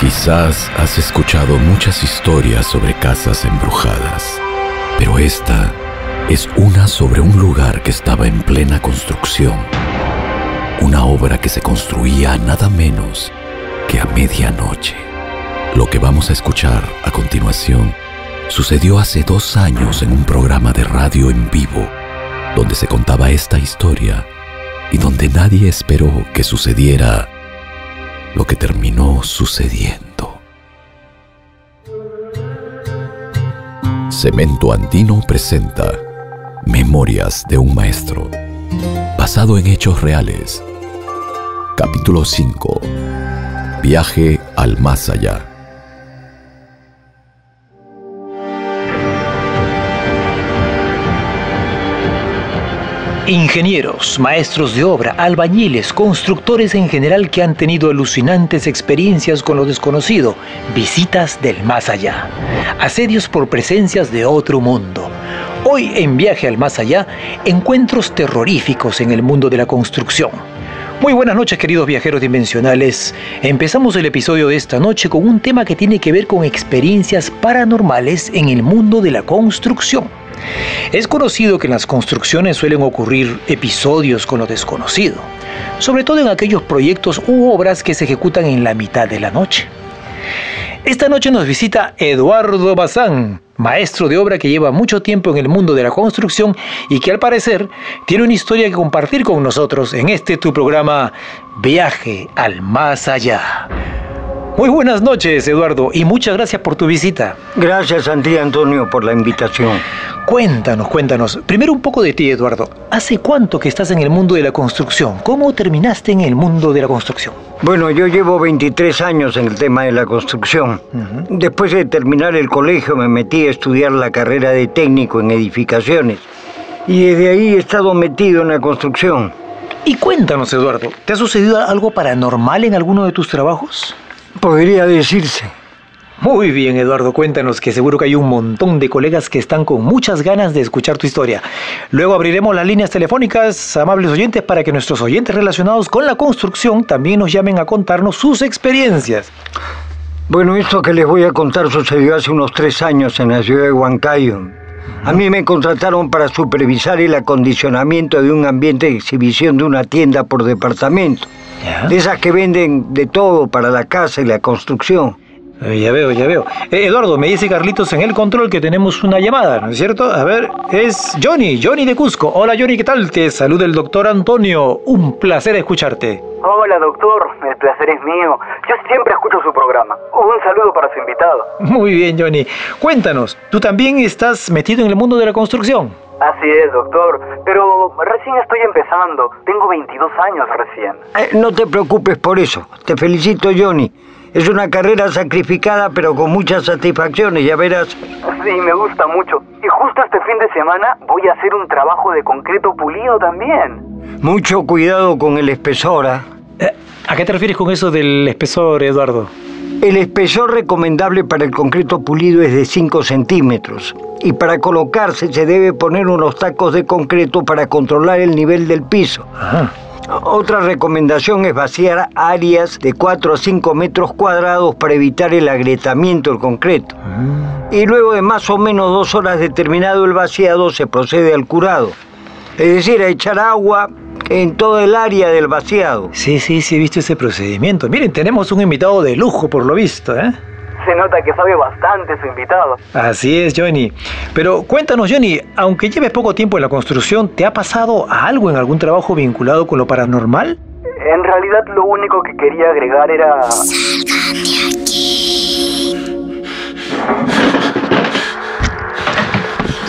Quizás has escuchado muchas historias sobre casas embrujadas, pero esta es una sobre un lugar que estaba en plena construcción. Una obra que se construía nada menos que a medianoche. Lo que vamos a escuchar a continuación sucedió hace dos años en un programa de radio en vivo, donde se contaba esta historia y donde nadie esperó que sucediera lo que terminó sucediendo. Cemento Andino presenta Memorias de un Maestro, basado en hechos reales. Capítulo 5. Viaje al más allá. Ingenieros, maestros de obra, albañiles, constructores en general que han tenido alucinantes experiencias con lo desconocido, visitas del más allá, asedios por presencias de otro mundo. Hoy en Viaje al Más Allá, encuentros terroríficos en el mundo de la construcción. Muy buenas noches queridos viajeros dimensionales. Empezamos el episodio de esta noche con un tema que tiene que ver con experiencias paranormales en el mundo de la construcción. Es conocido que en las construcciones suelen ocurrir episodios con lo desconocido, sobre todo en aquellos proyectos u obras que se ejecutan en la mitad de la noche. Esta noche nos visita Eduardo Bazán, maestro de obra que lleva mucho tiempo en el mundo de la construcción y que al parecer tiene una historia que compartir con nosotros en este tu programa Viaje al Más Allá. Muy buenas noches, Eduardo, y muchas gracias por tu visita. Gracias, Santi Antonio, por la invitación. Cuéntanos, cuéntanos. Primero un poco de ti, Eduardo. ¿Hace cuánto que estás en el mundo de la construcción? ¿Cómo terminaste en el mundo de la construcción? Bueno, yo llevo 23 años en el tema de la construcción. Después de terminar el colegio me metí a estudiar la carrera de técnico en edificaciones. Y desde ahí he estado metido en la construcción. Y cuéntanos, Eduardo, ¿te ha sucedido algo paranormal en alguno de tus trabajos? Podría decirse. Muy bien, Eduardo, cuéntanos que seguro que hay un montón de colegas que están con muchas ganas de escuchar tu historia. Luego abriremos las líneas telefónicas, amables oyentes, para que nuestros oyentes relacionados con la construcción también nos llamen a contarnos sus experiencias. Bueno, esto que les voy a contar sucedió hace unos tres años en la ciudad de Huancayo. A mí me contrataron para supervisar el acondicionamiento de un ambiente de exhibición de una tienda por departamento. De esas que venden de todo para la casa y la construcción. Eh, ya veo, ya veo. Eh, Eduardo, me dice Carlitos en el control que tenemos una llamada, ¿no es cierto? A ver, es Johnny, Johnny de Cusco. Hola Johnny, ¿qué tal? Te saluda el doctor Antonio. Un placer escucharte. Hola doctor, el placer es mío. Yo siempre escucho su programa. Un saludo para su invitado. Muy bien, Johnny. Cuéntanos, ¿tú también estás metido en el mundo de la construcción? Así es, doctor, pero recién estoy empezando. Tengo 22 años recién. Eh, no te preocupes por eso. Te felicito, Johnny. Es una carrera sacrificada, pero con muchas satisfacciones, ya verás. Sí, me gusta mucho. Y justo este fin de semana voy a hacer un trabajo de concreto pulido también. Mucho cuidado con el espesor, ¿ah? Eh, ¿A qué te refieres con eso del espesor, Eduardo? El espesor recomendable para el concreto pulido es de 5 centímetros y para colocarse se debe poner unos tacos de concreto para controlar el nivel del piso. Ajá. Otra recomendación es vaciar áreas de 4 a 5 metros cuadrados para evitar el agrietamiento del concreto. Y luego de más o menos dos horas de terminado el vaciado se procede al curado. Es decir, a echar agua en todo el área del vaciado. Sí, sí, sí, he visto ese procedimiento. Miren, tenemos un invitado de lujo por lo visto, ¿eh? Se nota que sabe bastante su invitado. Así es, Johnny. Pero cuéntanos, Johnny, aunque lleves poco tiempo en la construcción, ¿te ha pasado algo en algún trabajo vinculado con lo paranormal? En realidad lo único que quería agregar era...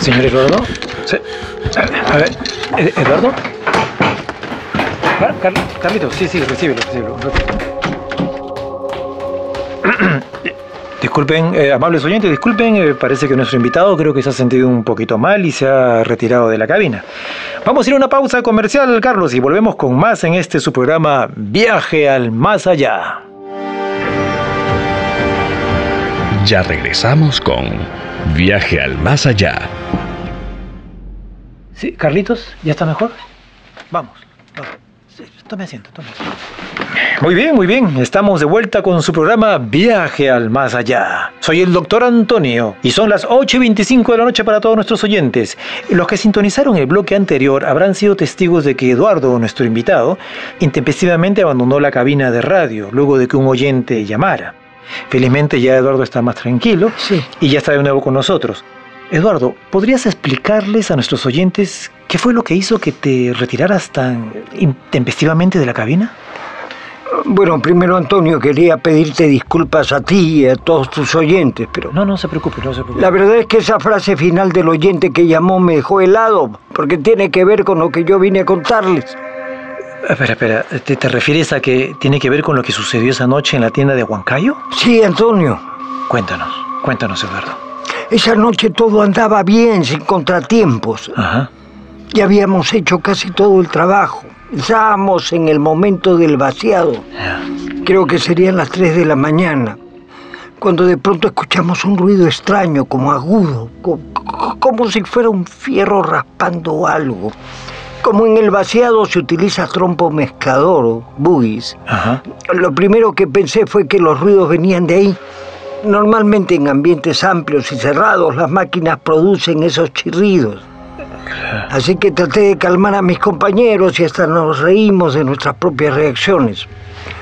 Señor Eduardo. Sí. A ver, ¿E- ¿Eduardo? Car- Car- Carlitos, sí, sí, recíbelo, recíbelo. Disculpen, eh, amables oyentes, disculpen, eh, parece que nuestro invitado creo que se ha sentido un poquito mal y se ha retirado de la cabina. Vamos a ir a una pausa comercial, Carlos, y volvemos con más en este su programa Viaje al Más Allá. Ya regresamos con Viaje al Más Allá. Sí, Carlitos, ¿ya está mejor? Vamos, vamos. Sí, tome asiento, tome asiento. Muy bien, muy bien. Estamos de vuelta con su programa Viaje al Más Allá. Soy el doctor Antonio y son las 8 y 25 de la noche para todos nuestros oyentes. Los que sintonizaron el bloque anterior habrán sido testigos de que Eduardo, nuestro invitado, intempestivamente abandonó la cabina de radio luego de que un oyente llamara. Felizmente ya Eduardo está más tranquilo y ya está de nuevo con nosotros. Eduardo, ¿podrías explicarles a nuestros oyentes qué fue lo que hizo que te retiraras tan intempestivamente de la cabina? Bueno, primero Antonio, quería pedirte disculpas a ti y a todos tus oyentes, pero... No, no se preocupe, no se preocupe. La verdad es que esa frase final del oyente que llamó me dejó helado, porque tiene que ver con lo que yo vine a contarles. Espera, espera, ¿te, te refieres a que tiene que ver con lo que sucedió esa noche en la tienda de Huancayo? Sí, Antonio. Cuéntanos, cuéntanos, Eduardo. Esa noche todo andaba bien, sin contratiempos. Ajá. Ya habíamos hecho casi todo el trabajo. Estábamos en el momento del vaciado. Creo que serían las 3 de la mañana. Cuando de pronto escuchamos un ruido extraño, como agudo, co- co- como si fuera un fierro raspando algo. Como en el vaciado se utiliza trompo mezclador buggies, lo primero que pensé fue que los ruidos venían de ahí. Normalmente en ambientes amplios y cerrados las máquinas producen esos chirridos. Así que traté de calmar a mis compañeros y hasta nos reímos de nuestras propias reacciones.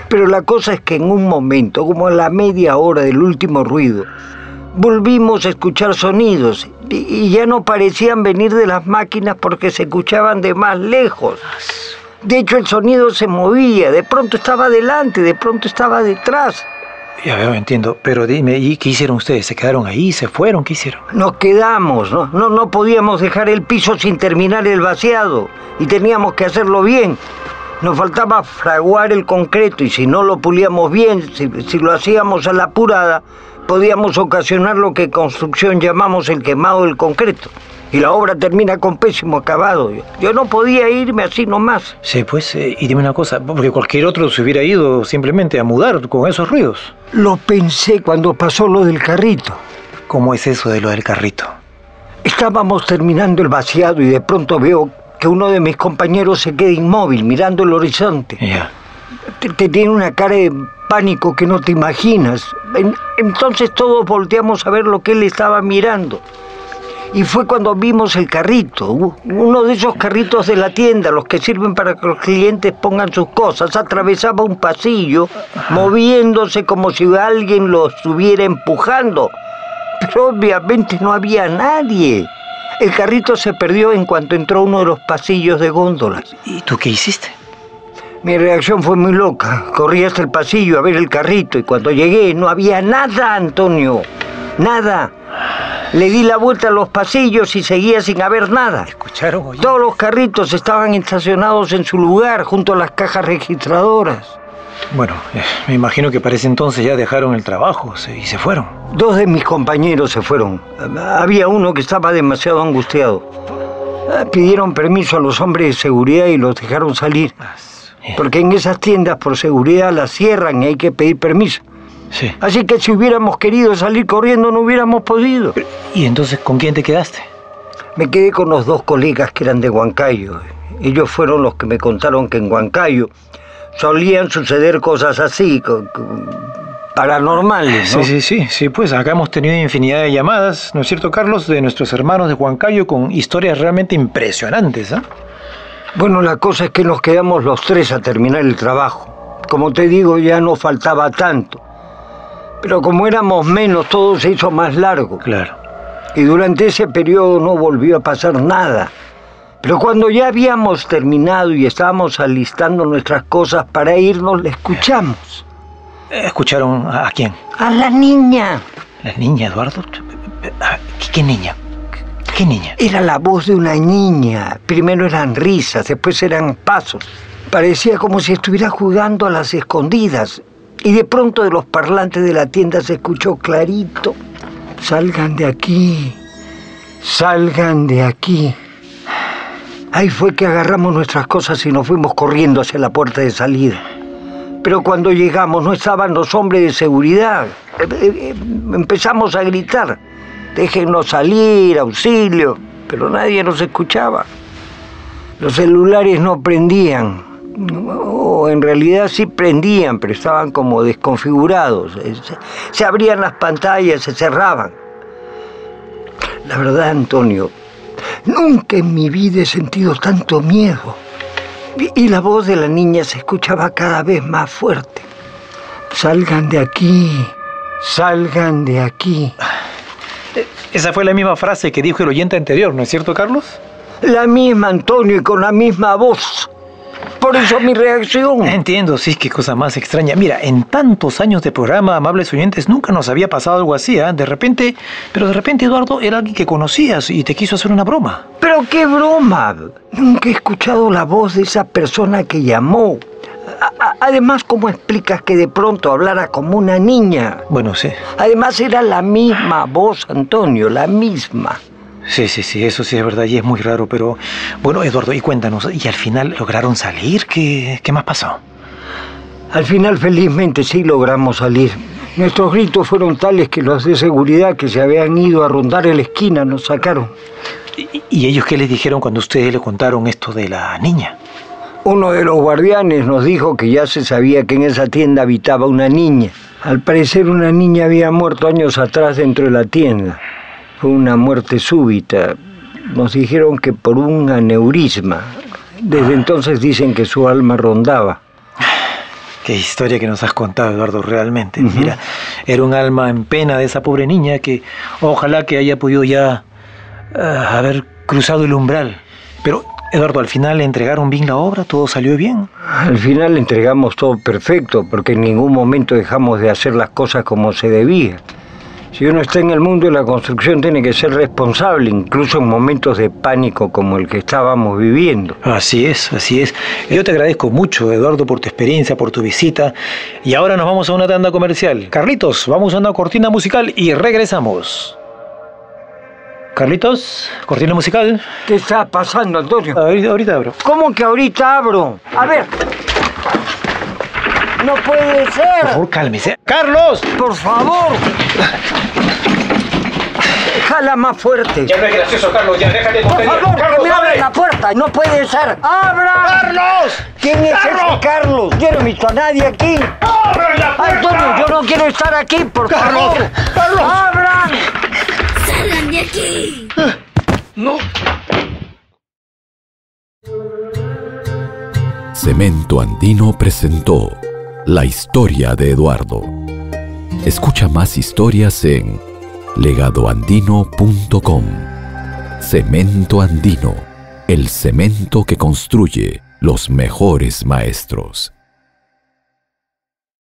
Pero la cosa es que en un momento, como a la media hora del último ruido, volvimos a escuchar sonidos y, ya no parecían venir de las máquinas porque se escuchaban de más lejos. De hecho, el sonido se movía, de pronto estaba delante, de pronto estaba detrás. Ya veo, entiendo. Pero dime, ¿y qué hicieron ustedes? ¿Se quedaron ahí? ¿Se fueron? ¿Qué hicieron? Nos quedamos, ¿no? No, no podíamos dejar el piso sin terminar el vaciado y teníamos que hacerlo bien. Nos faltaba fraguar el concreto y si no lo pulíamos bien, si, si lo hacíamos a la apurada, podíamos ocasionar lo que en construcción llamamos el quemado del concreto. Y la obra termina con pésimo acabado. Yo, no podía irme así nomás. Sí, pues, eh, y dime una cosa, porque cualquier otro se hubiera ido simplemente a mudar con esos ruidos. Lo pensé cuando pasó lo del carrito. ¿Cómo es eso de lo del carrito? Estábamos terminando el vaciado y de pronto veo que uno de mis compañeros se queda inmóvil mirando el horizonte. Ya. Te, te tiene una cara de pánico que no te imaginas. En- entonces todos volteamos a ver lo que él estaba mirando. Y fue cuando vimos el carrito, uno de esos carritos de la tienda, los que sirven para que los clientes pongan sus cosas. Atravesaba un pasillo, moviéndose como si alguien lo estuviera empujando. Pero obviamente no había nadie. El carrito se perdió en cuanto entró uno de los pasillos de góndolas. ¿Y tú qué hiciste? Mi reacción fue muy loca. Corrí hasta el pasillo a ver el carrito y cuando llegué no había nada, Antonio. Nada. Le di la vuelta a los pasillos y seguía sin haber nada. ¿Escucharon? oye? Todos los carritos estaban estacionados en su lugar junto a las cajas registradoras. Bueno, eh, me imagino que para ese entonces ya dejaron el trabajo se- y se fueron. Dos de mis compañeros se fueron. Había uno que estaba demasiado angustiado. Ah, Pidieron permiso a los hombres de seguridad y los dejaron salir. Eh, Porque en esas tiendas por seguridad las cierran y hay que pedir permiso. Sí. Así que si hubiéramos querido salir corriendo no hubiéramos podido. ¿Y entonces con quién te quedaste? Me quedé con los dos colegas que eran de Huancayo. Ellos fueron los que me contaron que en Huancayo solían suceder cosas así, paranormales, ¿no? Sí, sí, sí, sí, pues acá hemos tenido infinidad de llamadas, ¿no es cierto, Carlos? De nuestros hermanos de Huancayo con historias realmente impresionantes, ¿ah? Bueno, la cosa es que nos quedamos los tres a terminar el trabajo. Como te digo, ya no faltaba tanto. Pero como éramos menos, todo se hizo más largo. Claro. Y durante ese periodo no volvió a pasar nada. Pero cuando ya habíamos terminado y estábamos alistando nuestras cosas para irnos, le escuchamos. Eh, ¿Escucharon a, quién? A la niña. ¿La niña, Eduardo? ¿Qué, niña? ¿Qué, qué niña? Era la voz de una niña. Primero eran risas, después eran pasos. Parecía como si estuviera jugando a las escondidas. Y de pronto de los parlantes de la tienda se escuchó clarito. Salgan de aquí. Salgan de aquí. Ahí fue que agarramos nuestras cosas y nos fuimos corriendo hacia la puerta de salida. Pero cuando llegamos no estaban los hombres de seguridad. Eh, eh, eh, Empezamos a gritar. Déjenos salir, auxilio. Pero nadie nos escuchaba. Los celulares no prendían. O en realidad sí prendían, pero estaban como desconfigurados. Eh, se, abrían las pantallas, se cerraban. La verdad, Antonio, nunca en mi vida he sentido tanto miedo. Y la voz de la niña se escuchaba cada vez más fuerte. Salgan de aquí, salgan de aquí. Esa fue la misma frase que dijo el oyente anterior, ¿no es cierto, Carlos? La misma, Antonio, y con la misma voz. Por eso mi reacción. Entiendo, sí, qué cosa más extraña. Mira, en tantos años de programa, amables oyentes, nunca nos había pasado algo así, ¿ah? De repente, pero de repente Eduardo era alguien que conocías y te quiso hacer una broma. Pero qué broma. Nunca he escuchado la voz de esa persona que llamó. A- además, ¿cómo explicas que de pronto hablara como una niña? Bueno, sí. Además, era la misma voz, Antonio, la misma. Sí, sí, sí, eso sí es verdad y es muy raro, pero bueno, Eduardo, y cuéntanos, ¿y al final lograron salir? ¿Qué, qué más pasó? Al final, felizmente, sí logramos salir. Nuestros gritos fueron tales que los de seguridad que se habían ido a rondar en la esquina nos sacaron. ¿Y, y ellos qué les dijeron cuando ustedes le contaron esto de la niña? Uno de los guardianes nos dijo que ya se sabía que en esa tienda habitaba una niña. Al parecer una niña había muerto años atrás dentro de la tienda. Fue una muerte súbita. Nos dijeron que por un aneurisma. Desde entonces dicen que su alma rondaba. Qué historia que nos has contado, Eduardo, realmente. Mira, era un alma en pena de esa pobre niña que ojalá que haya podido ya ah, haber cruzado el umbral. Pero, Eduardo, al final le entregaron bien la obra, todo salió bien. Al final entregamos todo perfecto porque en ningún momento dejamos de hacer las cosas como se debía. Si uno está en el mundo de la construcción tiene que ser responsable, incluso en momentos de pánico como el que estábamos viviendo. Así es, así es. Yo te agradezco mucho, Eduardo, por tu experiencia, por tu visita. Y ahora nos vamos a una tanda comercial. Carlitos, vamos a una cortina musical y regresamos. Carlitos, cortina musical. ¿Qué está pasando, Antonio? Ahorita, ahorita abro. ¿Cómo que ahorita abro? A ver. No puede Por ser. favor, cálmese. ¡Carlos! Por favor. Jala más fuerte. Ya no es gracioso, Carlos, ya déjate de Por favor, que ¡Carlos, me abra abre! la puerta. No puede ser. ¡Abra! ¡Carlos! ¿Quién es ¡Carlos! ese Carlos? Yo no he visto a nadie aquí. ¡Abre la puerta! Antonio, yo no quiero estar aquí, por Carlos, favor. Carlos. ¡Abran! ¡Salgan de aquí! No. Cemento Andino presentó La historia de Eduardo. Escucha más historias en legadoandino.com. Cemento Andino, el cemento que construye los mejores maestros.